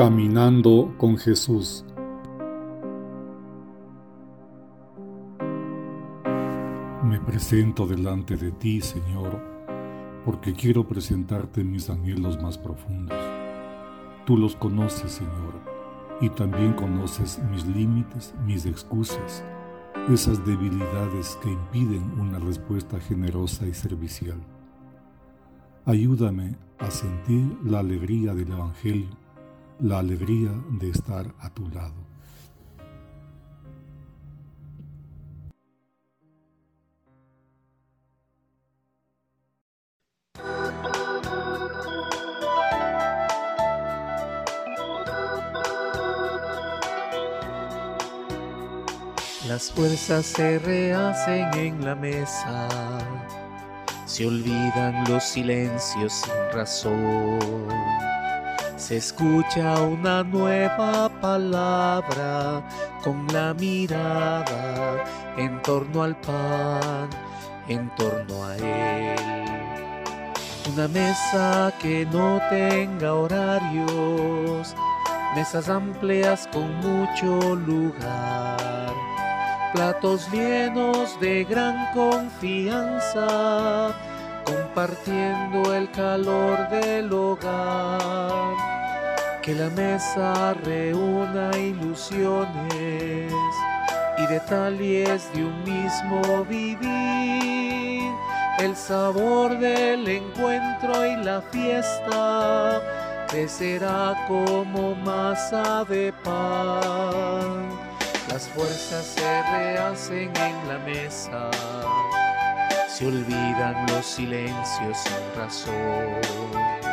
Caminando con Jesús. Me presento delante de ti, Señor, porque quiero presentarte mis anhelos más profundos. Tú los conoces, Señor, y también conoces mis límites, mis excusas, esas debilidades que impiden una respuesta generosa y servicial. Ayúdame a sentir la alegría del Evangelio la alegría de estar a tu lado. Las fuerzas se rehacen en la mesa, se olvidan los silencios sin razón se escucha una nueva palabra con la mirada en torno al pan, en torno a él. Una mesa que no tenga horarios, mesas amplias con mucho lugar, platos llenos de gran confianza compartiendo el calor del hogar. Que la mesa reúna ilusiones y detalles de un mismo vivir. El sabor del encuentro y la fiesta crecerá como masa de pan. Las fuerzas se rehacen en la mesa se olvidan los silencios sin razón.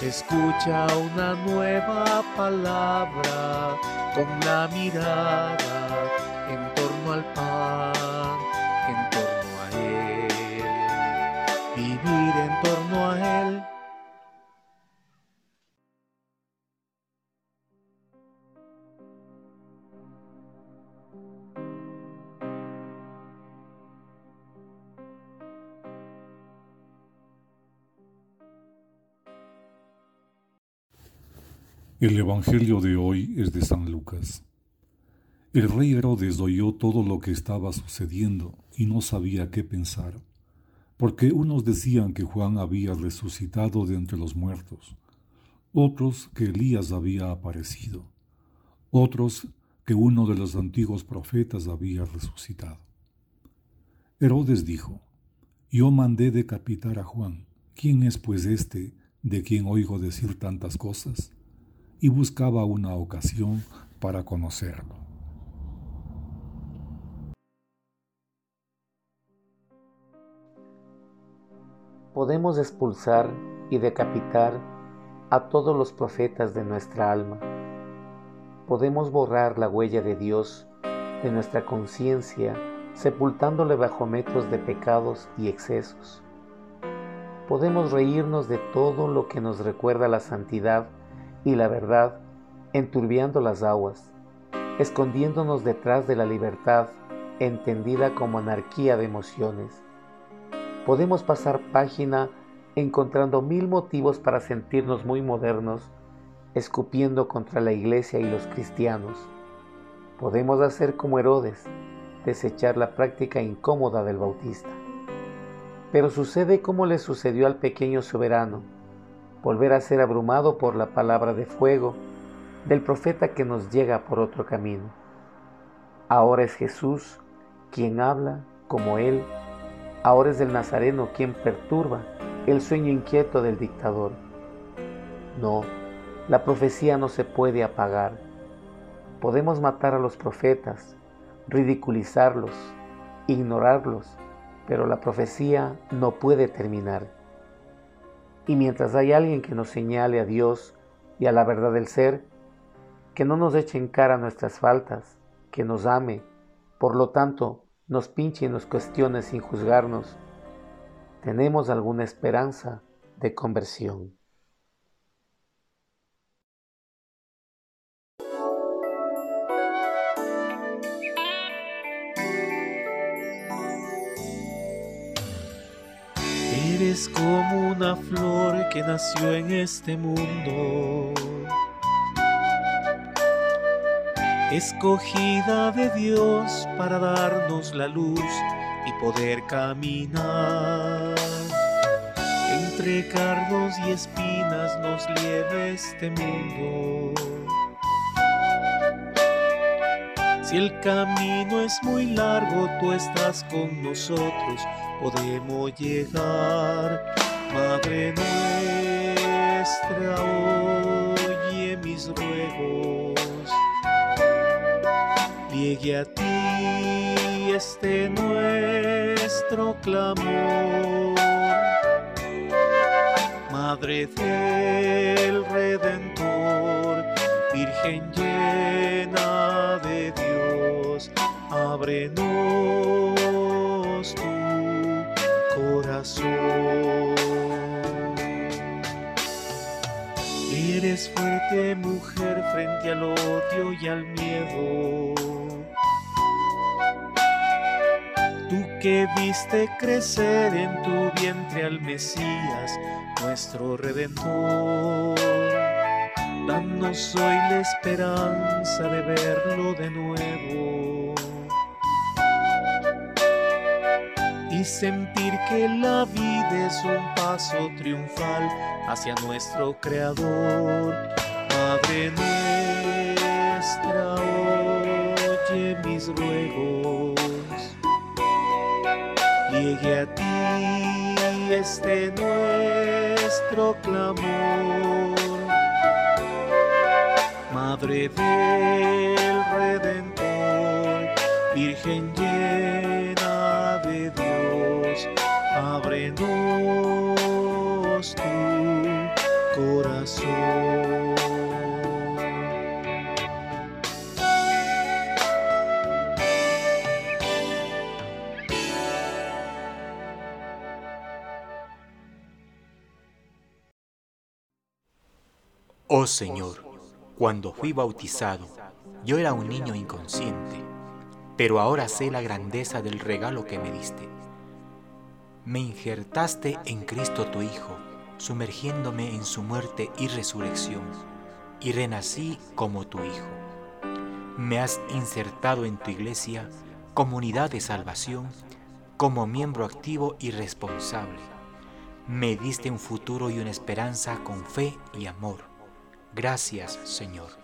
Se escucha una nueva palabra con la mirada en torno al pan, El Evangelio de hoy es de San Lucas. El rey Herodes oyó todo lo que estaba sucediendo y no sabía qué pensar, porque unos decían que Juan había resucitado de entre los muertos, otros que Elías había aparecido, otros que uno de los antiguos profetas había resucitado. Herodes dijo, Yo mandé decapitar a Juan. ¿Quién es pues este de quien oigo decir tantas cosas? Y buscaba una ocasión para conocerlo. Podemos expulsar y decapitar a todos los profetas de nuestra alma. Podemos borrar la huella de Dios de nuestra conciencia, sepultándole bajo metros de pecados y excesos. Podemos reírnos de todo lo que nos recuerda la santidad y la verdad enturbiando las aguas, escondiéndonos detrás de la libertad entendida como anarquía de emociones. Podemos pasar página encontrando mil motivos para sentirnos muy modernos, escupiendo contra la iglesia y los cristianos. Podemos hacer como Herodes, desechar la práctica incómoda del bautista. Pero sucede como le sucedió al pequeño soberano, volver a ser abrumado por la palabra de fuego del profeta que nos llega por otro camino. Ahora es Jesús quien habla como Él, ahora es el Nazareno quien perturba el sueño inquieto del dictador. No, la profecía no se puede apagar. Podemos matar a los profetas, ridiculizarlos, ignorarlos, pero la profecía no puede terminar. Y mientras hay alguien que nos señale a Dios y a la verdad del ser, que no nos eche en cara nuestras faltas, que nos ame, por lo tanto, nos pinche y nos cuestione sin juzgarnos, tenemos alguna esperanza de conversión. Eres como una flor que nació en este mundo, escogida de Dios para darnos la luz y poder caminar. Entre cardos y espinas nos lleve este mundo. Si el camino es muy largo, tú estás con nosotros, podemos llegar. Madre nuestra, oye mis ruegos. Llegue a ti este nuestro clamor. Madre del Redentor, Virgen llena de Dios, ábrenos Eres fuerte mujer frente al odio y al miedo. Tú que viste crecer en tu vientre al Mesías, nuestro Redentor. Danos hoy la esperanza de verlo de nuevo. Y sentir que la vida es un paso triunfal hacia nuestro Creador. Madre nuestra, oye mis ruegos. Llegue a ti este nuestro clamor. Madre del Redentor, Virgen ábrenos tu corazón. Oh Señor, cuando fui bautizado, yo era un niño inconsciente, pero ahora sé la grandeza del regalo que me diste. Me injertaste en Cristo tu Hijo, sumergiéndome en su muerte y resurrección, y renací como tu Hijo. Me has insertado en tu iglesia, comunidad de salvación, como miembro activo y responsable. Me diste un futuro y una esperanza con fe y amor. Gracias, Señor.